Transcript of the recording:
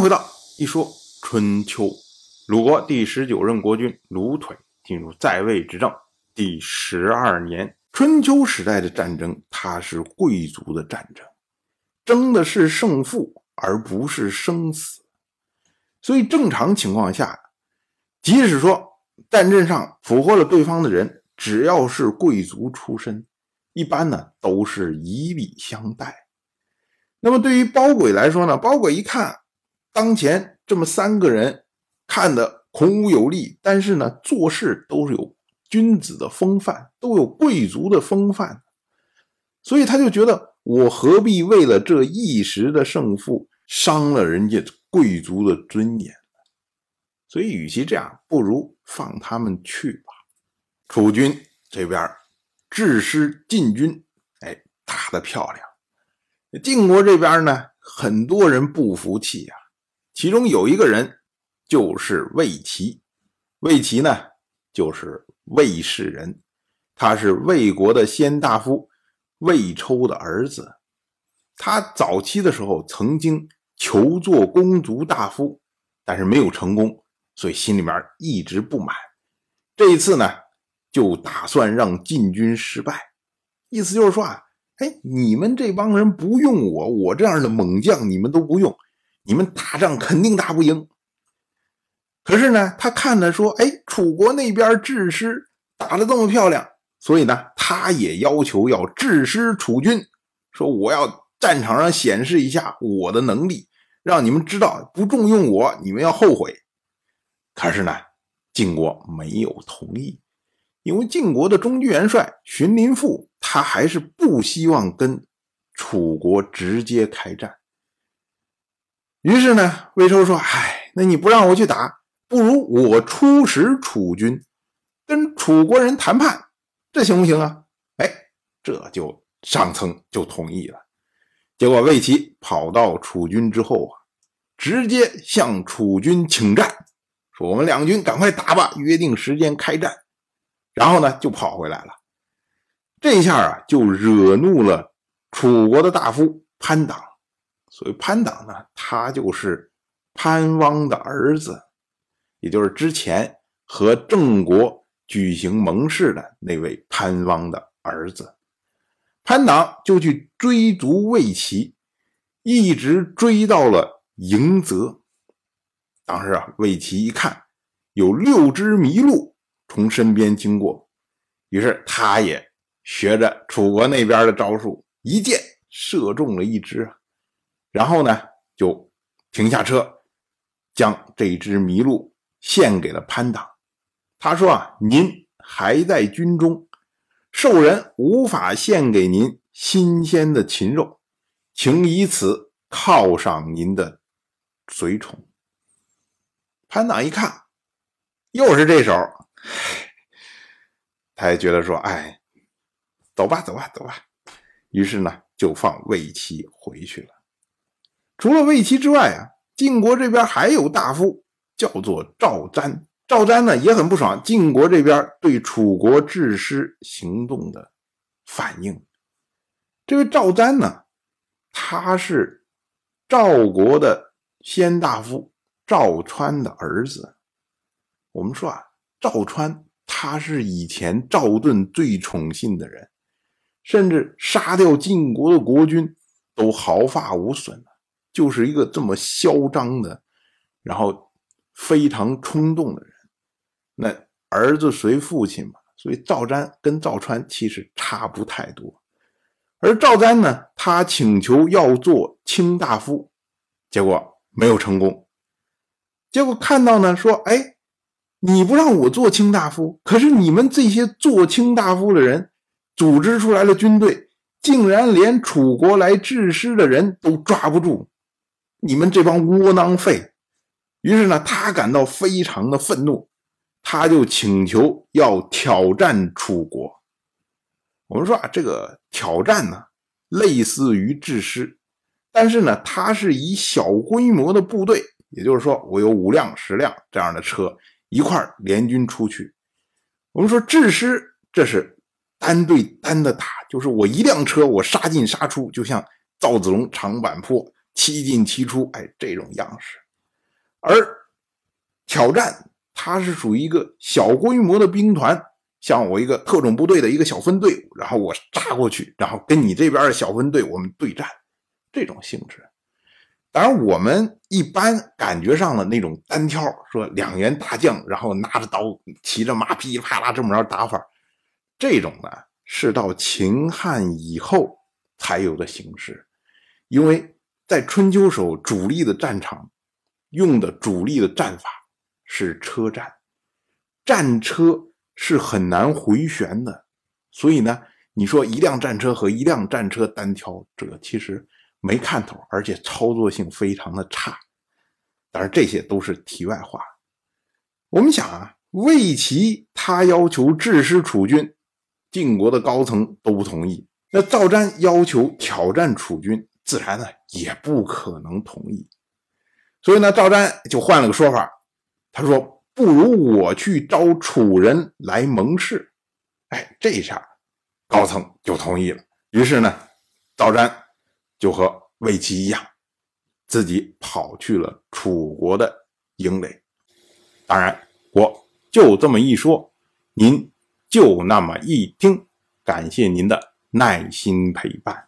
回到一说春秋。鲁国第十九任国君鲁腿进入在位执政第十二年。春秋时代的战争，它是贵族的战争，争的是胜负，而不是生死。所以正常情况下，即使说战阵上俘获了对方的人，只要是贵族出身，一般呢都是以礼相待。那么对于包轨来说呢，包轨一看当前这么三个人，看的孔武有力，但是呢做事都是有君子的风范，都有贵族的风范，所以他就觉得我何必为了这一时的胜负伤了人家贵族的尊严？所以与其这样，不如放他们去吧。楚军这边制师晋军，哎，打得漂亮。晋国这边呢，很多人不服气啊。其中有一个人就是魏齐，魏齐呢就是魏氏人，他是魏国的先大夫魏抽的儿子。他早期的时候曾经求做公族大夫，但是没有成功，所以心里面一直不满。这一次呢，就打算让晋军失败，意思就是说啊。哎，你们这帮人不用我，我这样的猛将你们都不用，你们打仗肯定打不赢。可是呢，他看着说，哎，楚国那边治师打得这么漂亮，所以呢，他也要求要治师楚军，说我要战场上显示一下我的能力，让你们知道不重用我，你们要后悔。可是呢，晋国没有同意。因为晋国的中军元帅荀林父，他还是不希望跟楚国直接开战。于是呢，魏收说：“哎，那你不让我去打，不如我出使楚军，跟楚国人谈判，这行不行啊？”哎，这就上层就同意了。结果魏齐跑到楚军之后啊，直接向楚军请战，说：“我们两军赶快打吧，约定时间开战。”然后呢，就跑回来了。这下啊，就惹怒了楚国的大夫潘党。所以潘党呢，他就是潘汪的儿子，也就是之前和郑国举行盟誓的那位潘汪的儿子。潘党就去追逐魏齐，一直追到了迎泽。当时啊，魏齐一看有六只麋鹿。从身边经过，于是他也学着楚国那边的招数，一箭射中了一只，然后呢就停下车，将这只麋鹿献给了潘党。他说：“啊，您还在军中，兽人无法献给您新鲜的禽肉，请以此犒赏您的随从。”潘党一看，又是这手。他也觉得说：“哎，走吧，走吧，走吧。”于是呢，就放魏齐回去了。除了魏齐之外啊，晋国这边还有大夫叫做赵瞻。赵瞻呢也很不爽晋国这边对楚国治师行动的反应。这位赵瞻呢，他是赵国的先大夫赵川的儿子。我们说啊。赵川，他是以前赵盾最宠信的人，甚至杀掉晋国的国君都毫发无损就是一个这么嚣张的，然后非常冲动的人。那儿子随父亲嘛，所以赵瞻跟赵川其实差不太多。而赵瞻呢，他请求要做卿大夫，结果没有成功。结果看到呢，说哎。你不让我做卿大夫，可是你们这些做卿大夫的人组织出来的军队，竟然连楚国来治师的人都抓不住，你们这帮窝囊废！于是呢，他感到非常的愤怒，他就请求要挑战楚国。我们说啊，这个挑战呢，类似于治师，但是呢，他是以小规模的部队，也就是说，我有五辆、十辆这样的车。一块联军出去，我们说制师这是单对单的打，就是我一辆车我杀进杀出，就像赵子龙长坂坡七进七出，哎，这种样式。而挑战它是属于一个小规模的兵团，像我一个特种部队的一个小分队，然后我扎过去，然后跟你这边的小分队我们对战，这种性质。当然，我们一般感觉上的那种单挑，说两员大将，然后拿着刀，骑着马，噼里啪啦这么着打法，这种呢是到秦汉以后才有的形式。因为在春秋时候，主力的战场用的主力的战法是车战，战车是很难回旋的，所以呢，你说一辆战车和一辆战车单挑，这个其实。没看头，而且操作性非常的差。当然，这些都是题外话。我们想啊，魏齐他要求制师楚军，晋国的高层都不同意。那赵瞻要求挑战楚军，自然呢也不可能同意。所以呢，赵瞻就换了个说法，他说：“不如我去招楚人来盟誓。”哎，这下高层就同意了。于是呢，赵瞻。就和魏齐一样，自己跑去了楚国的营垒。当然，我就这么一说，您就那么一听。感谢您的耐心陪伴。